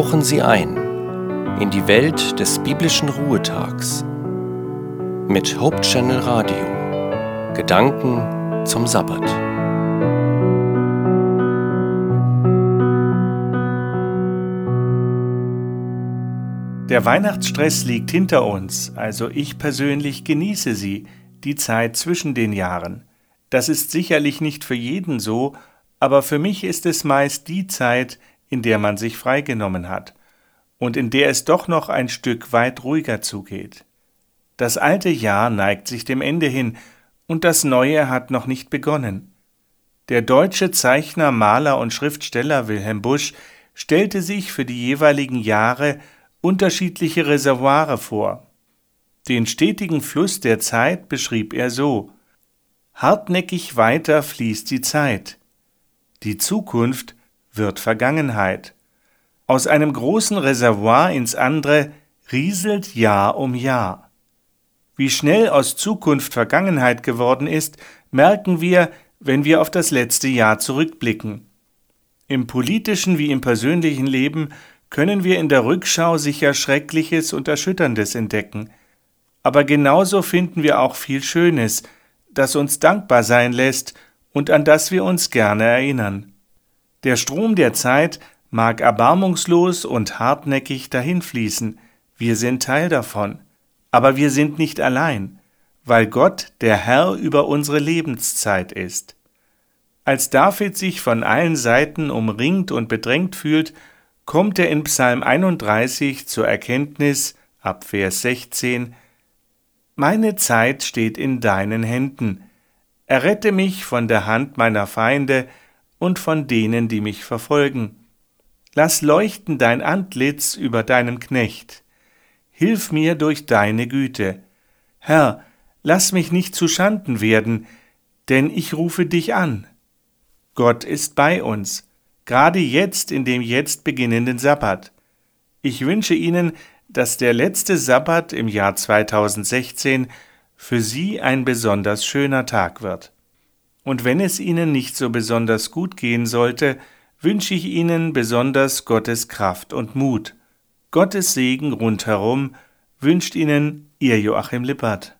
tauchen Sie ein in die Welt des biblischen Ruhetags mit Hope Channel Radio. Gedanken zum Sabbat. Der Weihnachtsstress liegt hinter uns, also ich persönlich genieße sie, die Zeit zwischen den Jahren. Das ist sicherlich nicht für jeden so, aber für mich ist es meist die Zeit, in der man sich freigenommen hat und in der es doch noch ein Stück weit ruhiger zugeht. Das alte Jahr neigt sich dem Ende hin und das neue hat noch nicht begonnen. Der deutsche Zeichner, Maler und Schriftsteller Wilhelm Busch stellte sich für die jeweiligen Jahre unterschiedliche Reservoire vor. Den stetigen Fluss der Zeit beschrieb er so Hartnäckig weiter fließt die Zeit. Die Zukunft wird Vergangenheit. Aus einem großen Reservoir ins andere rieselt Jahr um Jahr. Wie schnell aus Zukunft Vergangenheit geworden ist, merken wir, wenn wir auf das letzte Jahr zurückblicken. Im politischen wie im persönlichen Leben können wir in der Rückschau sicher Schreckliches und Erschütterndes entdecken. Aber genauso finden wir auch viel Schönes, das uns dankbar sein lässt und an das wir uns gerne erinnern. Der Strom der Zeit mag erbarmungslos und hartnäckig dahinfließen, wir sind Teil davon, aber wir sind nicht allein, weil Gott der Herr über unsere Lebenszeit ist. Als David sich von allen Seiten umringt und bedrängt fühlt, kommt er in Psalm 31 zur Erkenntnis ab Vers 16 Meine Zeit steht in deinen Händen. Errette mich von der Hand meiner Feinde und von denen, die mich verfolgen. Lass leuchten dein Antlitz über deinem Knecht. Hilf mir durch deine Güte. Herr, lass mich nicht zu Schanden werden, denn ich rufe dich an. Gott ist bei uns, gerade jetzt in dem jetzt beginnenden Sabbat. Ich wünsche Ihnen, dass der letzte Sabbat im Jahr 2016 für Sie ein besonders schöner Tag wird. Und wenn es Ihnen nicht so besonders gut gehen sollte, wünsche ich Ihnen besonders Gottes Kraft und Mut. Gottes Segen rundherum wünscht Ihnen Ihr Joachim Lippert.